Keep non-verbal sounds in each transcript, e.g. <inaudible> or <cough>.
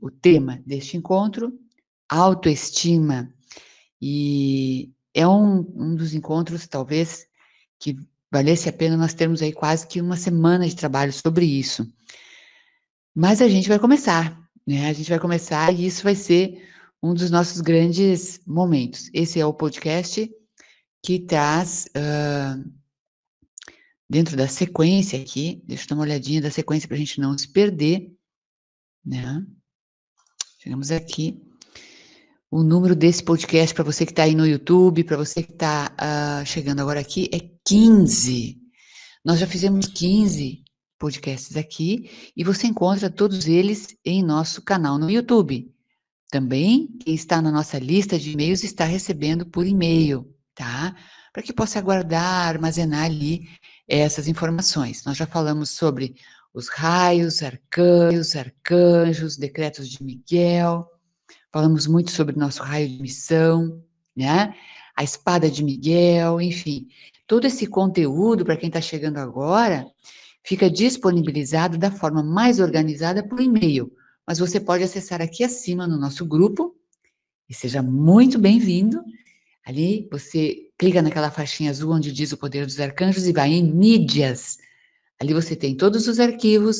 o tema deste encontro, autoestima. E é um, um dos encontros, talvez, que valesse a pena nós termos aí quase que uma semana de trabalho sobre isso. Mas a gente vai começar, né? A gente vai começar e isso vai ser um dos nossos grandes momentos. Esse é o podcast que traz, uh, dentro da sequência aqui, deixa eu dar uma olhadinha da sequência para a gente não se perder, né? Chegamos aqui. O número desse podcast para você que está aí no YouTube, para você que está uh, ah, chegando agora aqui, é 15. Nós já fizemos 15 podcasts aqui e você encontra todos eles em nosso canal no YouTube. Também, quem está na nossa lista de e-mails está recebendo por e-mail, tá? Para que possa guardar, armazenar ali essas informações. Nós já falamos sobre os raios, arcanjos, arcanjos, decretos de Miguel, falamos muito sobre nosso raio de missão, né? A espada de Miguel, enfim. Todo esse conteúdo, para quem está chegando agora, fica disponibilizado da forma mais organizada por e-mail mas você pode acessar aqui acima no nosso grupo e seja muito bem-vindo. Ali você clica naquela faixinha azul onde diz o poder dos arcanjos e vai em mídias. Ali você tem todos os arquivos,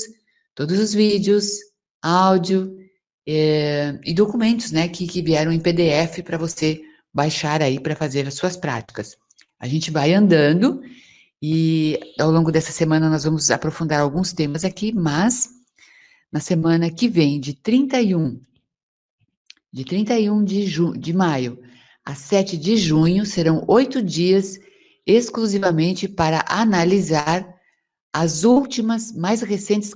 todos os vídeos, áudio é, e documentos, né, que, que vieram em PDF para você baixar aí para fazer as suas práticas. A gente vai andando e ao longo dessa semana nós vamos aprofundar alguns temas aqui, mas na semana que vem, de 31, de 31 de, de maio a 7 de junho, serão oito dias exclusivamente para analisar as últimas, mais recentes,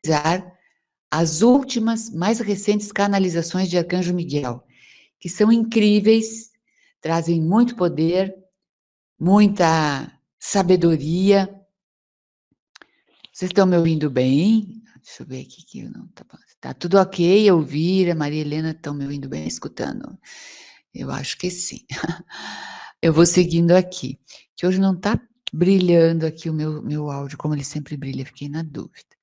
as últimas, mais recentes canalizações de Arcanjo Miguel, que são incríveis, trazem muito poder, muita sabedoria. Vocês estão me ouvindo bem? Deixa eu ver aqui que não tá, tá tudo ok, Elvira, Maria Helena estão me ouvindo bem, escutando. Eu acho que sim. <laughs> Eu vou seguindo aqui, que hoje não está brilhando aqui o meu, meu áudio, como ele sempre brilha, fiquei na dúvida.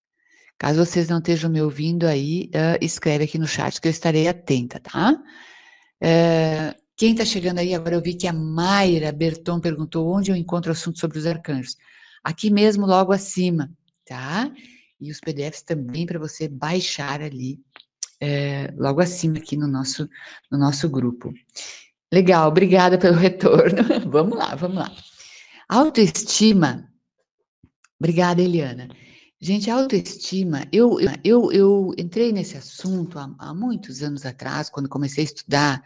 Caso vocês não estejam me ouvindo aí, uh, escreve aqui no chat que eu estarei atenta, tá? Uh, quem está chegando aí agora, eu vi que a Mayra Berton perguntou onde eu encontro assunto sobre os arcanjos. Aqui mesmo, logo acima, tá? e os PDFs também para você baixar ali é, logo acima aqui no nosso, no nosso grupo. Legal, obrigada pelo <laughs> retorno. vamos lá, vamos lá. Autoestima. Obrigada, Eliana. Gente, autoestima, eu, eu, eu entrei nesse assunto há, há muitos anos atrás, quando comecei a estudar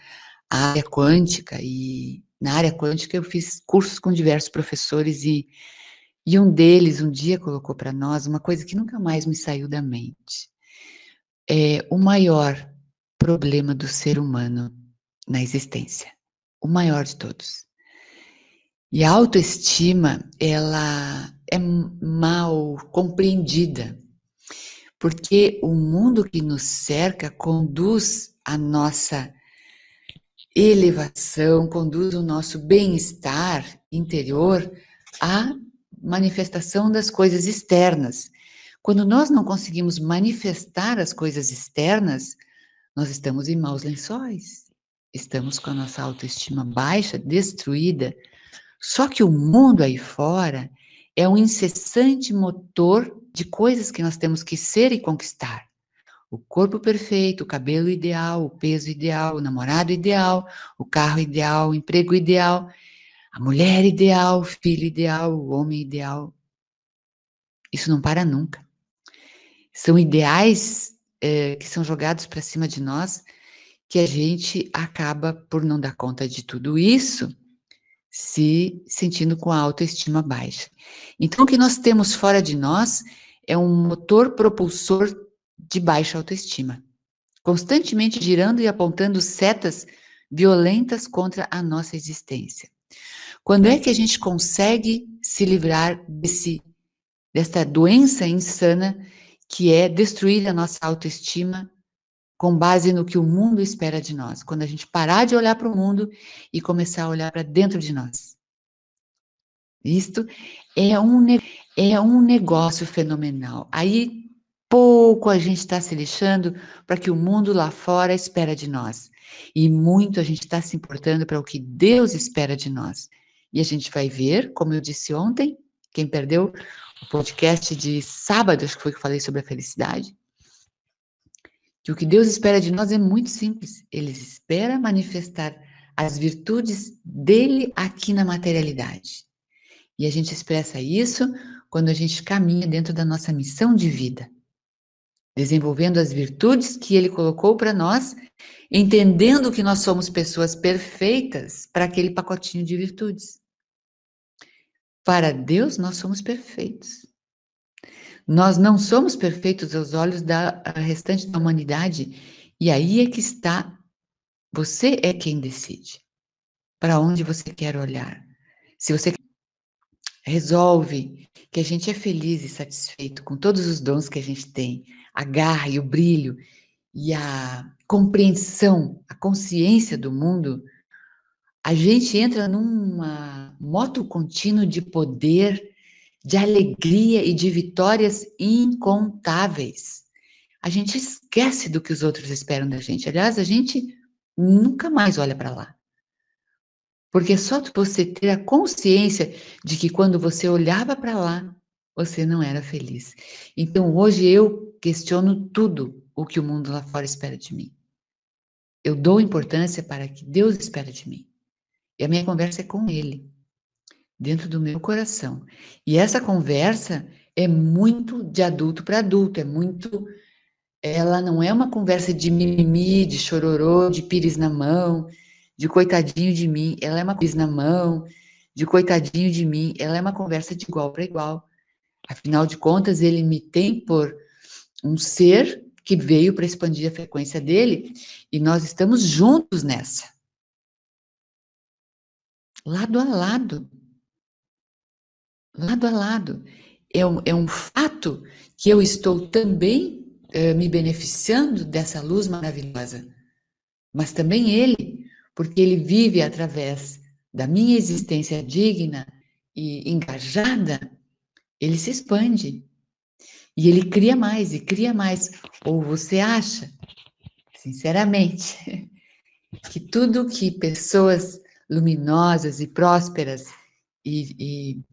a área quântica, e na área quântica eu fiz cursos com diversos professores e e um deles um dia colocou para nós uma coisa que nunca mais me saiu da mente. É o maior problema do ser humano na existência, o maior de todos. E a autoestima, ela é mal compreendida, porque o mundo que nos cerca conduz a nossa elevação, conduz o nosso bem-estar interior a manifestação das coisas externas. Quando nós não conseguimos manifestar as coisas externas, nós estamos em maus lençóis. Estamos com a nossa autoestima baixa, destruída. Só que o mundo aí fora é um incessante motor de coisas que nós temos que ser e conquistar. O corpo perfeito, o cabelo ideal, o peso ideal, o namorado ideal, o carro ideal, o emprego ideal a mulher ideal, o filho ideal, o homem ideal. Isso não para nunca. São ideais é, que são jogados para cima de nós que a gente acaba por não dar conta de tudo isso, se sentindo com a autoestima baixa. Então, o que nós temos fora de nós é um motor propulsor de baixa autoestima, constantemente girando e apontando setas violentas contra a nossa existência. Quando é que a gente consegue se livrar desse, dessa doença insana que é destruir a nossa autoestima com base no que o mundo espera de nós? Quando a gente parar de olhar para o mundo e começar a olhar para dentro de nós. Isto é um, é um negócio fenomenal. Aí pouco a gente está se lixando para que o mundo lá fora espera de nós. E muito a gente está se importando para o que Deus espera de nós. E a gente vai ver, como eu disse ontem, quem perdeu o podcast de sábado, acho que foi que eu falei sobre a felicidade, que o que Deus espera de nós é muito simples. Ele espera manifestar as virtudes dele aqui na materialidade. E a gente expressa isso quando a gente caminha dentro da nossa missão de vida, desenvolvendo as virtudes que ele colocou para nós, entendendo que nós somos pessoas perfeitas para aquele pacotinho de virtudes. Para Deus, nós somos perfeitos. Nós não somos perfeitos aos olhos da restante da humanidade, e aí é que está. Você é quem decide para onde você quer olhar. Se você resolve que a gente é feliz e satisfeito com todos os dons que a gente tem, a garra e o brilho e a compreensão, a consciência do mundo, a gente entra numa moto contínua de poder de alegria e de vitórias incontáveis. A gente esquece do que os outros esperam da gente. Aliás, a gente nunca mais olha para lá. Porque é só você ter a consciência de que quando você olhava para lá, você não era feliz. Então, hoje eu questiono tudo o que o mundo lá fora espera de mim. Eu dou importância para que Deus espera de mim. E a minha conversa é com Ele dentro do meu coração. E essa conversa é muito de adulto para adulto, é muito. Ela não é uma conversa de mimimi, de chororô, de pires na mão, de coitadinho de mim. Ela é uma pires na mão, de coitadinho de mim. Ela é uma conversa de igual para igual. Afinal de contas, ele me tem por um ser que veio para expandir a frequência dele e nós estamos juntos nessa. Lado a lado lado a lado. É um, é um fato que eu estou também eh, me beneficiando dessa luz maravilhosa, mas também ele, porque ele vive através da minha existência digna e engajada, ele se expande. E ele cria mais e cria mais. Ou você acha, sinceramente, <laughs> que tudo que pessoas luminosas e prósperas e, e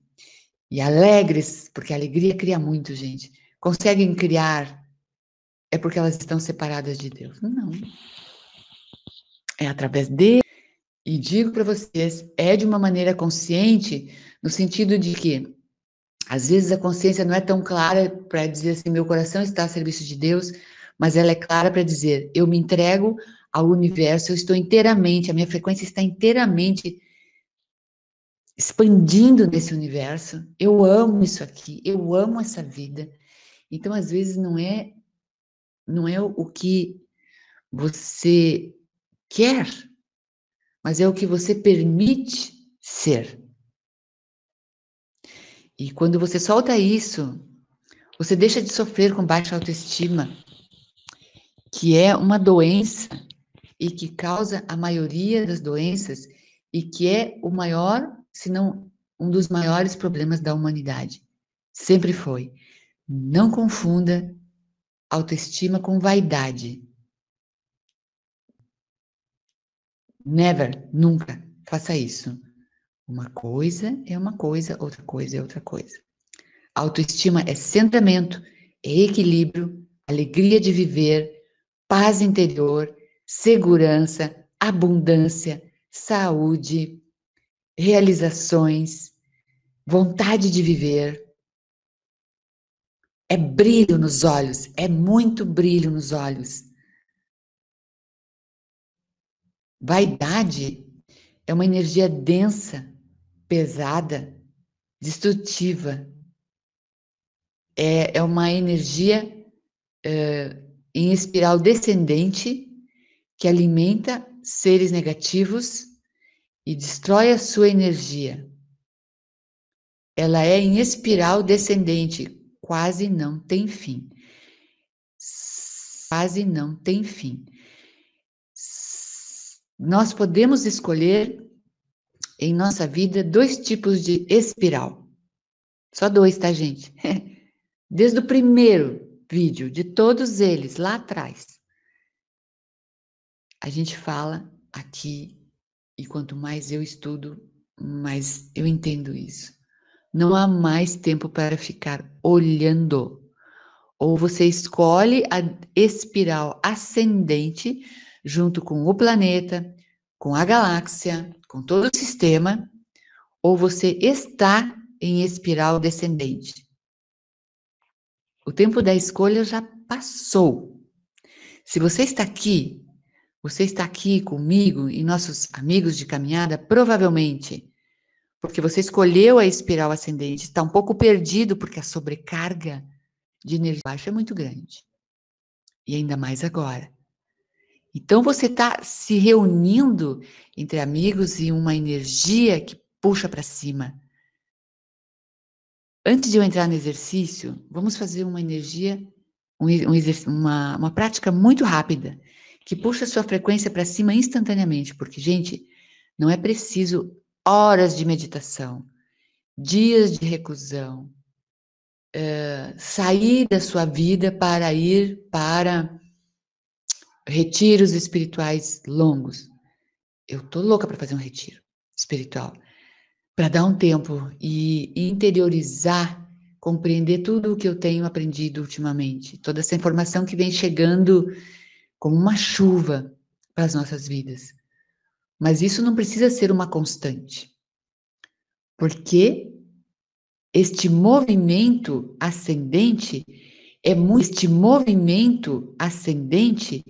e alegres, porque a alegria cria muito, gente, conseguem criar, é porque elas estão separadas de Deus. Não. É através dele. E digo para vocês, é de uma maneira consciente, no sentido de que, às vezes, a consciência não é tão clara para dizer assim: meu coração está a serviço de Deus, mas ela é clara para dizer: eu me entrego ao universo, eu estou inteiramente, a minha frequência está inteiramente expandindo nesse universo. Eu amo isso aqui, eu amo essa vida. Então, às vezes, não é não é o que você quer, mas é o que você permite ser. E quando você solta isso, você deixa de sofrer com baixa autoestima, que é uma doença e que causa a maioria das doenças e que é o maior se não um dos maiores problemas da humanidade. Sempre foi. Não confunda autoestima com vaidade. Never, nunca faça isso. Uma coisa é uma coisa, outra coisa é outra coisa. Autoestima é centramento, é equilíbrio, alegria de viver, paz interior, segurança, abundância, saúde, realizações, vontade de viver. É brilho nos olhos, é muito brilho nos olhos. Vaidade é uma energia densa, pesada, destrutiva. É, é uma energia é, em espiral descendente que alimenta seres negativos e destrói a sua energia. Ela é em espiral descendente, quase não tem fim. Quase não tem fim. Nós podemos escolher em nossa vida dois tipos de espiral. Só dois, tá, gente? <laughs> Desde o primeiro vídeo de todos eles lá atrás, a gente fala aqui, e quanto mais eu estudo, mais eu entendo isso. Não há mais tempo para ficar olhando. Ou você escolhe a espiral ascendente junto com o planeta, com a galáxia, com todo o sistema, ou você está em espiral descendente. O tempo da escolha já passou. Se você está aqui, você está aqui comigo e nossos amigos de caminhada, provavelmente porque você escolheu a espiral ascendente, está um pouco perdido porque a sobrecarga de energia baixa é muito grande. E ainda mais agora. Então você está se reunindo entre amigos e uma energia que puxa para cima. Antes de eu entrar no exercício, vamos fazer uma energia, um, um uma, uma prática muito rápida, que puxa sua frequência para cima instantaneamente, porque, gente, não é preciso horas de meditação, dias de reclusão, uh, sair da sua vida para ir para retiros espirituais longos. Eu tô louca para fazer um retiro espiritual para dar um tempo e interiorizar, compreender tudo o que eu tenho aprendido ultimamente, toda essa informação que vem chegando como uma chuva para as nossas vidas. Mas isso não precisa ser uma constante, porque este movimento ascendente é muito, este movimento ascendente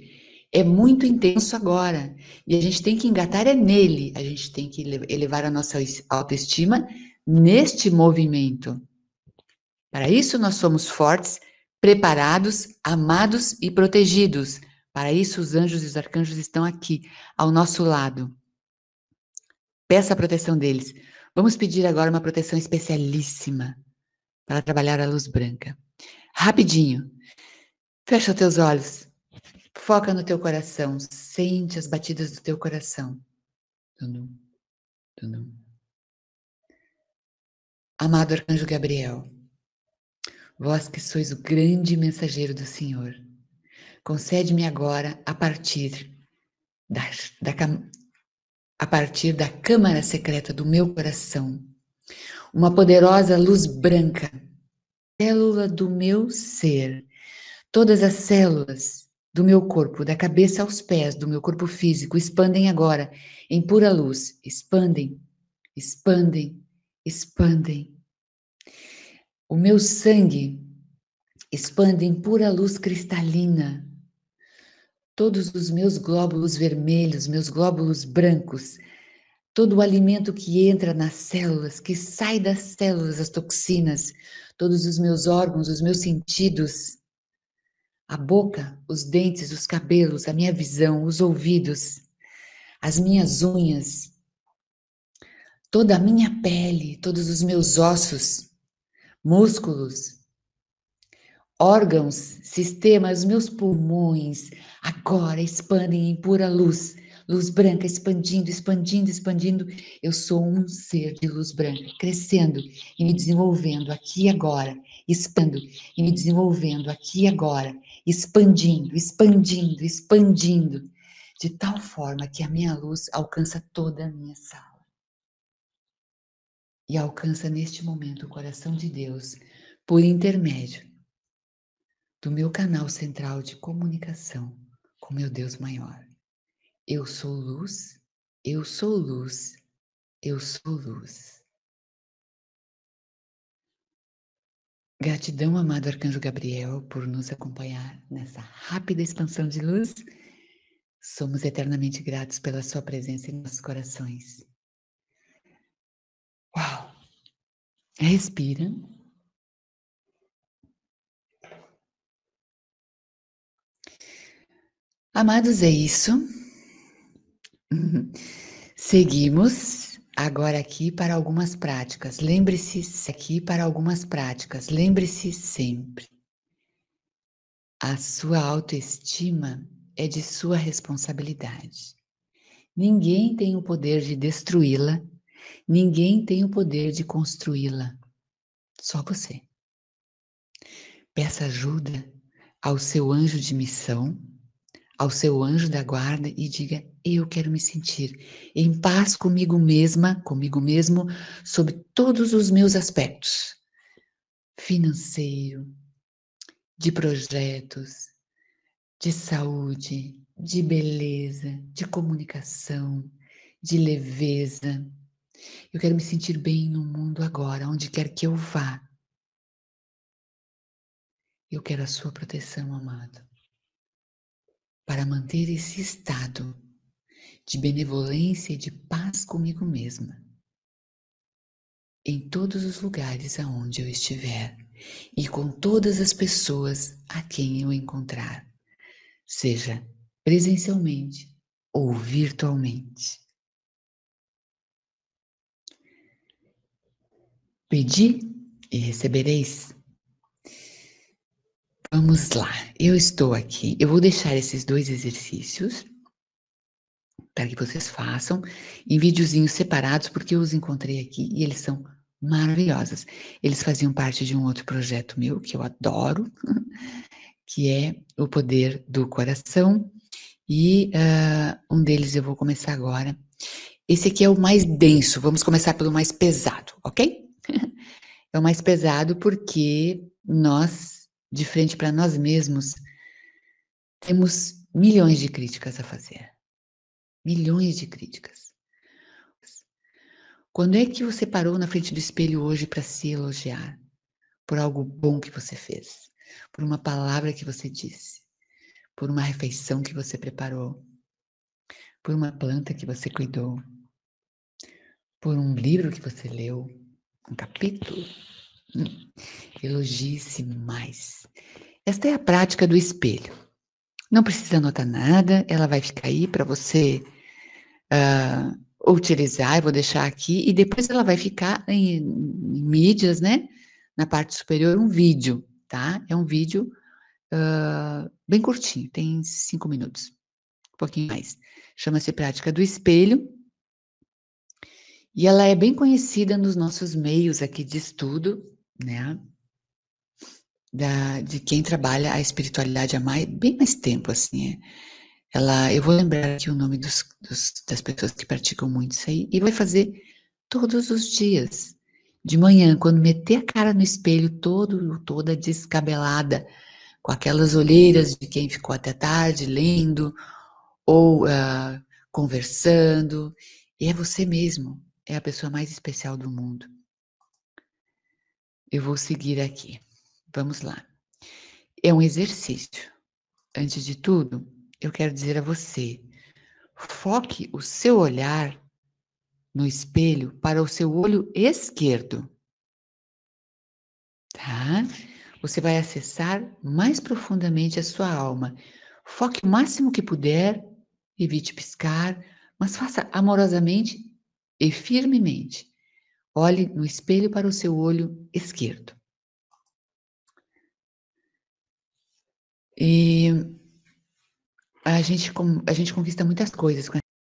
é muito intenso agora. E a gente tem que engatar é nele. A gente tem que elevar a nossa autoestima neste movimento. Para isso, nós somos fortes, preparados, amados e protegidos. Para isso, os anjos e os arcanjos estão aqui, ao nosso lado. Peça a proteção deles. Vamos pedir agora uma proteção especialíssima para trabalhar a luz branca. Rapidinho. Fecha os teus olhos. Foca no teu coração, sente as batidas do teu coração. Amado Arcanjo Gabriel, vós que sois o grande mensageiro do Senhor, concede-me agora, a partir da, da, a partir da câmara secreta do meu coração, uma poderosa luz branca, célula do meu ser, todas as células do meu corpo, da cabeça aos pés, do meu corpo físico, expandem agora em pura luz. Expandem, expandem, expandem. O meu sangue expande em pura luz cristalina. Todos os meus glóbulos vermelhos, meus glóbulos brancos, todo o alimento que entra nas células, que sai das células, as toxinas, todos os meus órgãos, os meus sentidos, a boca, os dentes, os cabelos, a minha visão, os ouvidos, as minhas unhas, toda a minha pele, todos os meus ossos, músculos, órgãos, sistemas, meus pulmões, agora expandem em pura luz luz branca expandindo, expandindo, expandindo. Eu sou um ser de luz branca, crescendo e me desenvolvendo aqui e agora, expando e me desenvolvendo aqui e agora, expandindo, expandindo, expandindo, de tal forma que a minha luz alcança toda a minha sala. E alcança neste momento o coração de Deus por intermédio do meu canal central de comunicação com meu Deus maior. Eu sou luz, eu sou luz, eu sou luz. Gratidão, amado Arcanjo Gabriel, por nos acompanhar nessa rápida expansão de luz. Somos eternamente gratos pela sua presença em nossos corações. Uau! Respira. Amados, é isso. Seguimos agora aqui para algumas práticas. Lembre-se aqui para algumas práticas. Lembre-se sempre. A sua autoestima é de sua responsabilidade. Ninguém tem o poder de destruí-la, ninguém tem o poder de construí-la. Só você. Peça ajuda ao seu anjo de missão, ao seu anjo da guarda e diga: Eu quero me sentir em paz comigo mesma, comigo mesmo, sobre todos os meus aspectos financeiro, de projetos, de saúde, de beleza, de comunicação, de leveza. Eu quero me sentir bem no mundo agora, onde quer que eu vá. Eu quero a sua proteção, amado para manter esse estado de benevolência e de paz comigo mesma em todos os lugares aonde eu estiver e com todas as pessoas a quem eu encontrar, seja presencialmente ou virtualmente. Pedi e recebereis Vamos lá, eu estou aqui. Eu vou deixar esses dois exercícios para que vocês façam em videozinhos separados, porque eu os encontrei aqui e eles são maravilhosos. Eles faziam parte de um outro projeto meu que eu adoro, <laughs> que é o poder do coração. E uh, um deles eu vou começar agora. Esse aqui é o mais denso. Vamos começar pelo mais pesado, ok? <laughs> é o mais pesado porque nós de frente para nós mesmos, temos milhões de críticas a fazer. Milhões de críticas. Quando é que você parou na frente do espelho hoje para se elogiar por algo bom que você fez, por uma palavra que você disse, por uma refeição que você preparou, por uma planta que você cuidou, por um livro que você leu, um capítulo? Elogie-se mais. Esta é a prática do espelho. Não precisa anotar nada, ela vai ficar aí para você uh, utilizar. Eu vou deixar aqui e depois ela vai ficar em, em, mídias, né? Na parte superior, um vídeo, tá? É um vídeo uh, bem curtinho, tem cinco minutos, um pouquinho mais. Chama-se Prática do Espelho. E ela é bem conhecida nos nossos meios aqui de estudo, né? Da, de quem trabalha a espiritualidade há mais, bem mais tempo, assim. É. Ela, eu vou lembrar aqui o nome dos, dos, das pessoas que praticam muito isso aí, e vai fazer todos os dias. De manhã, quando meter a cara no espelho, todo, toda descabelada, com aquelas olheiras de quem ficou até tarde lendo ou uh, conversando, e é você mesmo, é a pessoa mais especial do mundo. Eu vou seguir aqui. Vamos lá. É um exercício. Antes de tudo, eu quero dizer a você: foque o seu olhar no espelho para o seu olho esquerdo. Tá? Você vai acessar mais profundamente a sua alma. Foque o máximo que puder, evite piscar, mas faça amorosamente e firmemente. Olhe no espelho para o seu olho esquerdo. E a gente, a gente conquista muitas coisas.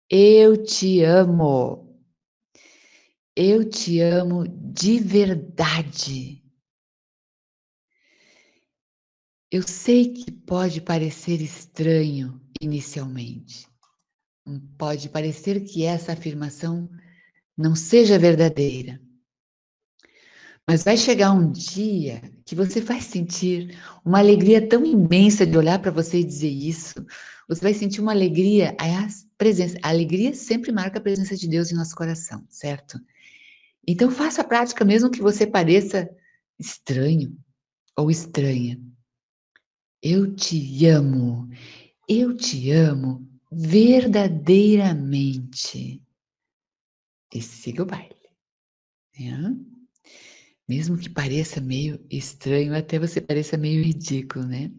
Eu te amo. Eu te amo de verdade. Eu sei que pode parecer estranho inicialmente. Pode parecer que essa afirmação não seja verdadeira. Mas vai chegar um dia que você vai sentir uma alegria tão imensa de olhar para você e dizer isso. Você vai sentir uma alegria, a presença, a alegria sempre marca a presença de Deus em nosso coração, certo? Então faça a prática mesmo que você pareça estranho ou estranha. Eu te amo. Eu te amo verdadeiramente e siga o baile. Né? Mesmo que pareça meio estranho, até você pareça meio ridículo, né?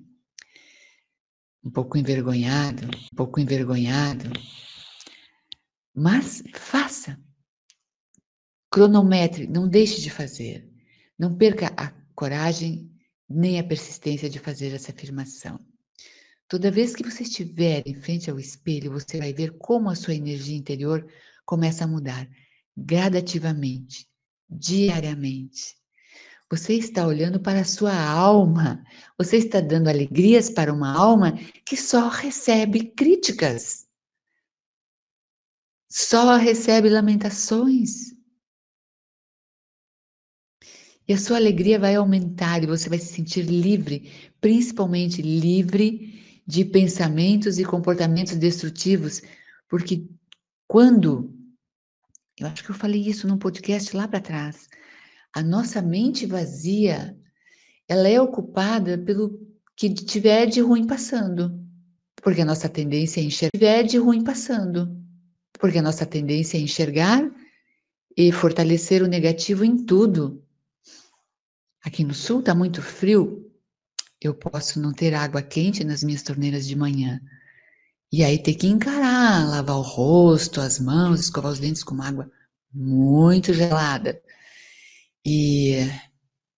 Um pouco envergonhado, um pouco envergonhado. Mas faça. Cronometre, não deixe de fazer. Não perca a coragem nem a persistência de fazer essa afirmação. Toda vez que você estiver em frente ao espelho, você vai ver como a sua energia interior começa a mudar gradativamente, diariamente. Você está olhando para a sua alma. Você está dando alegrias para uma alma que só recebe críticas. Só recebe lamentações. E a sua alegria vai aumentar e você vai se sentir livre, principalmente livre de pensamentos e comportamentos destrutivos, porque quando eu acho que eu falei isso num podcast lá para trás. A nossa mente vazia, ela é ocupada pelo que tiver de ruim passando. Porque a nossa tendência é enxergar tiver de ruim passando. Porque a nossa tendência é enxergar e fortalecer o negativo em tudo. Aqui no sul está muito frio, eu posso não ter água quente nas minhas torneiras de manhã. E aí ter que encarar, lavar o rosto, as mãos, escovar os dentes com água muito gelada. E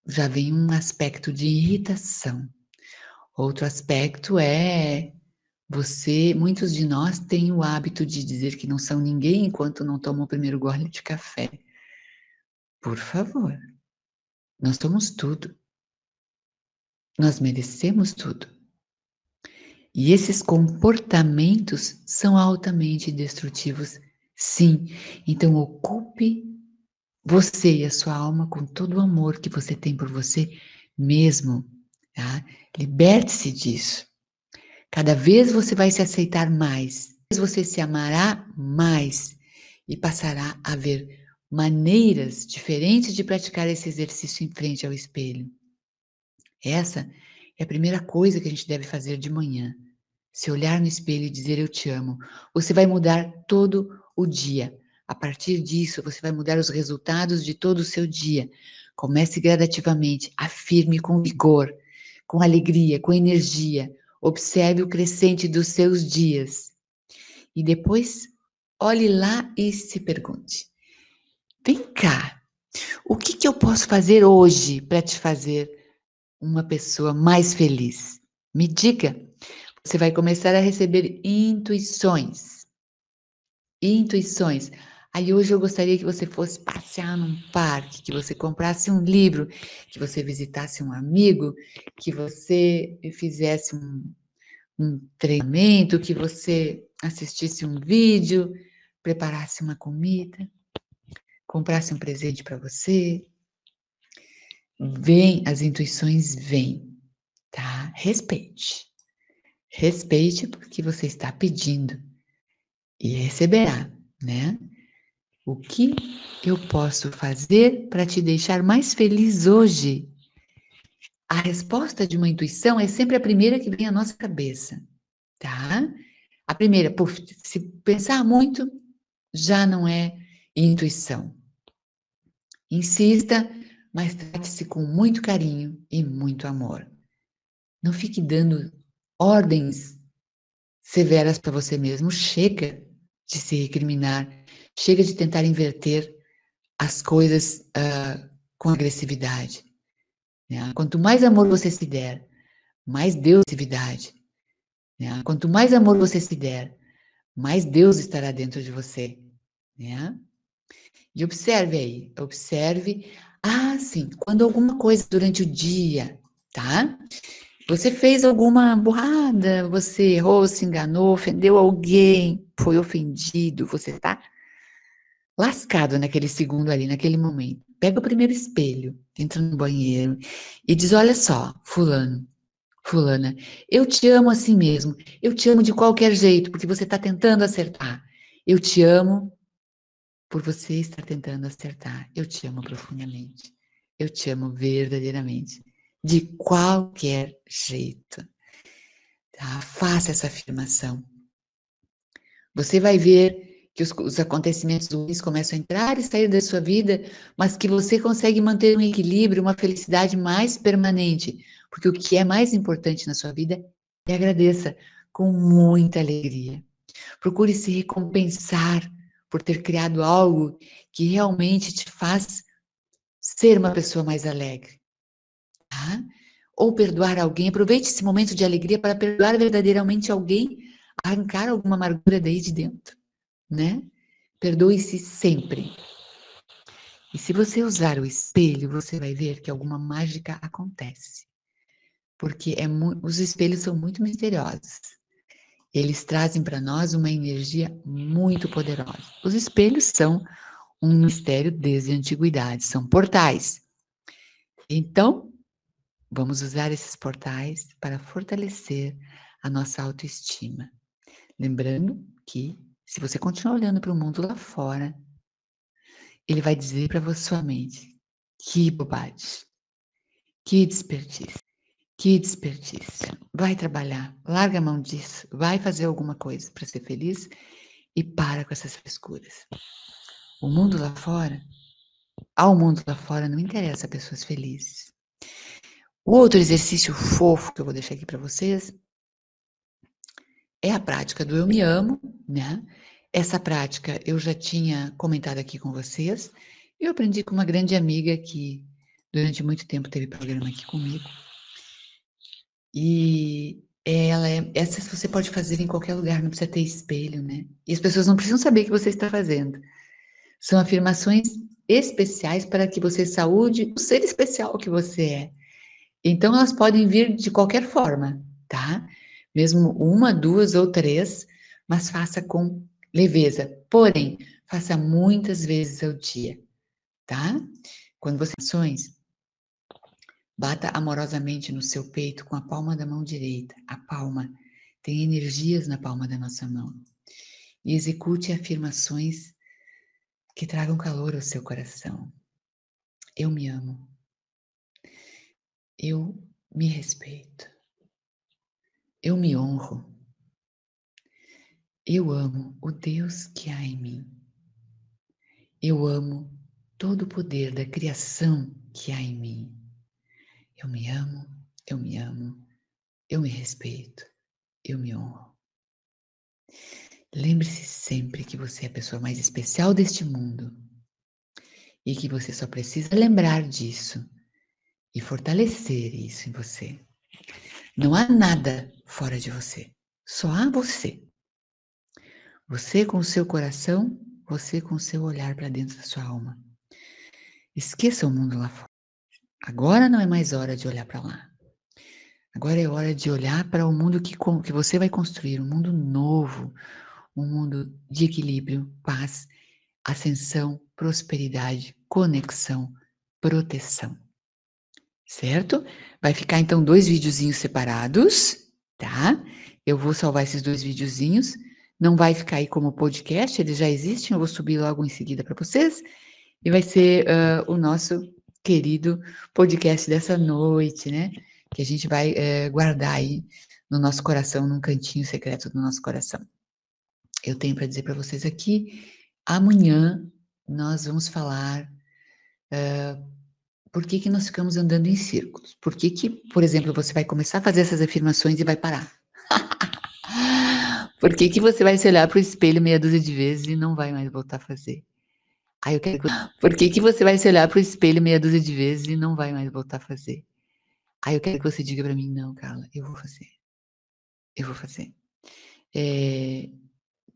já vem um aspecto de irritação. Outro aspecto é você, muitos de nós têm o hábito de dizer que não são ninguém enquanto não tomam o primeiro gole de café. Por favor, nós somos tudo. Nós merecemos tudo. E esses comportamentos são altamente destrutivos, sim. Então, ocupe você e a sua alma com todo o amor que você tem por você mesmo. Tá? Liberte-se disso. Cada vez você vai se aceitar mais, você se amará mais e passará a ver maneiras diferentes de praticar esse exercício em frente ao espelho. Essa é a primeira coisa que a gente deve fazer de manhã. Se olhar no espelho e dizer eu te amo, você vai mudar todo o dia. A partir disso, você vai mudar os resultados de todo o seu dia. Comece gradativamente, afirme com vigor, com alegria, com energia. Observe o crescente dos seus dias. E depois, olhe lá e se pergunte: Vem cá. O que, que eu posso fazer hoje para te fazer uma pessoa mais feliz? Me diga. Você vai começar a receber intuições. Intuições. Aí hoje eu gostaria que você fosse passear num parque, que você comprasse um livro, que você visitasse um amigo, que você fizesse um, um treinamento, que você assistisse um vídeo, preparasse uma comida comprasse um presente para você. Vem, as intuições vêm, tá? Respeite. Respeite porque você está pedindo e receberá, né? O que eu posso fazer para te deixar mais feliz hoje? A resposta de uma intuição é sempre a primeira que vem à nossa cabeça, tá? A primeira, se pensar muito, já não é intuição. Insista, mas trate-se com muito carinho e muito amor. Não fique dando ordens severas para você mesmo. Chega de se recriminar, chega de tentar inverter as coisas uh, com agressividade. Né? Quanto mais amor você se der, mais Deus agressividade. Né? Quanto mais amor você se der, mais Deus estará dentro de você. Né? E observe aí, observe. Ah, sim, quando alguma coisa durante o dia, tá? Você fez alguma burrada, você errou, se enganou, ofendeu alguém, foi ofendido, você tá lascado naquele segundo ali, naquele momento. Pega o primeiro espelho, entra no banheiro e diz: Olha só, Fulano, Fulana, eu te amo assim mesmo, eu te amo de qualquer jeito, porque você está tentando acertar. Eu te amo por você estar tentando acertar. Eu te amo profundamente. Eu te amo verdadeiramente. De qualquer jeito. Tá? Faça essa afirmação. Você vai ver que os, os acontecimentos ruins começam a entrar e sair da sua vida, mas que você consegue manter um equilíbrio, uma felicidade mais permanente. Porque o que é mais importante na sua vida é agradeça com muita alegria. Procure se recompensar por ter criado algo que realmente te faz ser uma pessoa mais alegre. Tá? Ou perdoar alguém. Aproveite esse momento de alegria para perdoar verdadeiramente alguém, arrancar alguma amargura daí de dentro, né? Perdoe-se sempre. E se você usar o espelho, você vai ver que alguma mágica acontece. Porque é os espelhos são muito misteriosos. Eles trazem para nós uma energia muito poderosa. Os espelhos são um mistério desde a antiguidade, são portais. Então, vamos usar esses portais para fortalecer a nossa autoestima. Lembrando que, se você continuar olhando para o mundo lá fora, ele vai dizer para sua mente: que bobagem, que desperdício, que desperdício. Vai trabalhar, larga a mão disso, vai fazer alguma coisa para ser feliz e para com essas frescuras. O mundo lá fora, ao mundo lá fora não interessa pessoas felizes. O outro exercício fofo que eu vou deixar aqui para vocês é a prática do eu me amo, né? Essa prática eu já tinha comentado aqui com vocês. Eu aprendi com uma grande amiga que durante muito tempo teve programa aqui comigo. E ela é, essa você pode fazer em qualquer lugar, não precisa ter espelho, né? E as pessoas não precisam saber que você está fazendo. São afirmações especiais para que você saúde o ser especial que você é. Então, elas podem vir de qualquer forma, tá? Mesmo uma, duas ou três, mas faça com leveza. Porém, faça muitas vezes ao dia, tá? Quando você ações, bata amorosamente no seu peito com a palma da mão direita. A palma tem energias na palma da nossa mão. E execute afirmações que tragam calor ao seu coração. Eu me amo. Eu me respeito. Eu me honro. Eu amo o Deus que há em mim. Eu amo todo o poder da criação que há em mim. Eu me amo, eu me amo, eu me respeito, eu me honro. Lembre-se sempre que você é a pessoa mais especial deste mundo e que você só precisa lembrar disso e fortalecer isso em você. Não há nada fora de você, só há você. Você com o seu coração, você com o seu olhar para dentro da sua alma. Esqueça o mundo lá fora. Agora não é mais hora de olhar para lá. Agora é hora de olhar para o mundo que, que você vai construir, um mundo novo, um mundo de equilíbrio, paz, ascensão, prosperidade, conexão, proteção. Certo? Vai ficar então dois videozinhos separados, tá? Eu vou salvar esses dois videozinhos. Não vai ficar aí como podcast, eles já existem, eu vou subir logo em seguida para vocês. E vai ser uh, o nosso querido podcast dessa noite, né? Que a gente vai uh, guardar aí no nosso coração, num cantinho secreto do nosso coração eu tenho para dizer para vocês aqui. Amanhã nós vamos falar uh, por que, que nós ficamos andando em círculos. Por que, que, por exemplo, você vai começar a fazer essas afirmações e vai parar? <laughs> por que, que você vai se olhar para o espelho meia dúzia de vezes e não vai mais voltar a fazer? Aí eu quero. Por que, que você vai se olhar para o espelho meia dúzia de vezes e não vai mais voltar a fazer? Aí eu quero que você diga para mim, não, Carla, eu vou fazer. Eu vou fazer. É,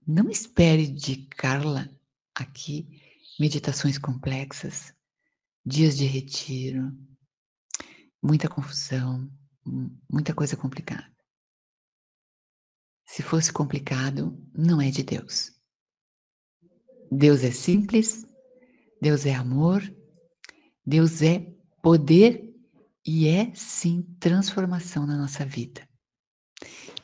não espere de Carla aqui meditações complexas, dias de retiro, muita confusão, muita coisa complicada. Se fosse complicado, não é de Deus. Deus é simples, Deus é amor, Deus é poder e é sim transformação na nossa vida.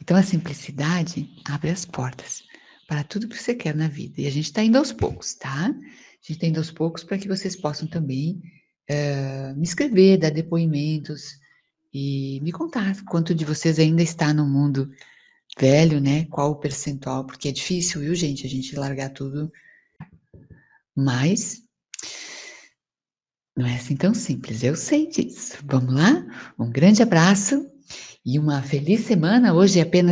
Então a simplicidade abre as portas para tudo que você quer na vida. E a gente está indo aos poucos, tá? A gente está indo aos poucos para que vocês possam também uh, me escrever, dar depoimentos e me contar quanto de vocês ainda está no mundo velho, né? Qual o percentual, porque é difícil, viu, gente, a gente largar tudo. Mas não é assim tão simples, eu sei disso. Vamos lá? Um grande abraço e uma feliz semana. Hoje é apenas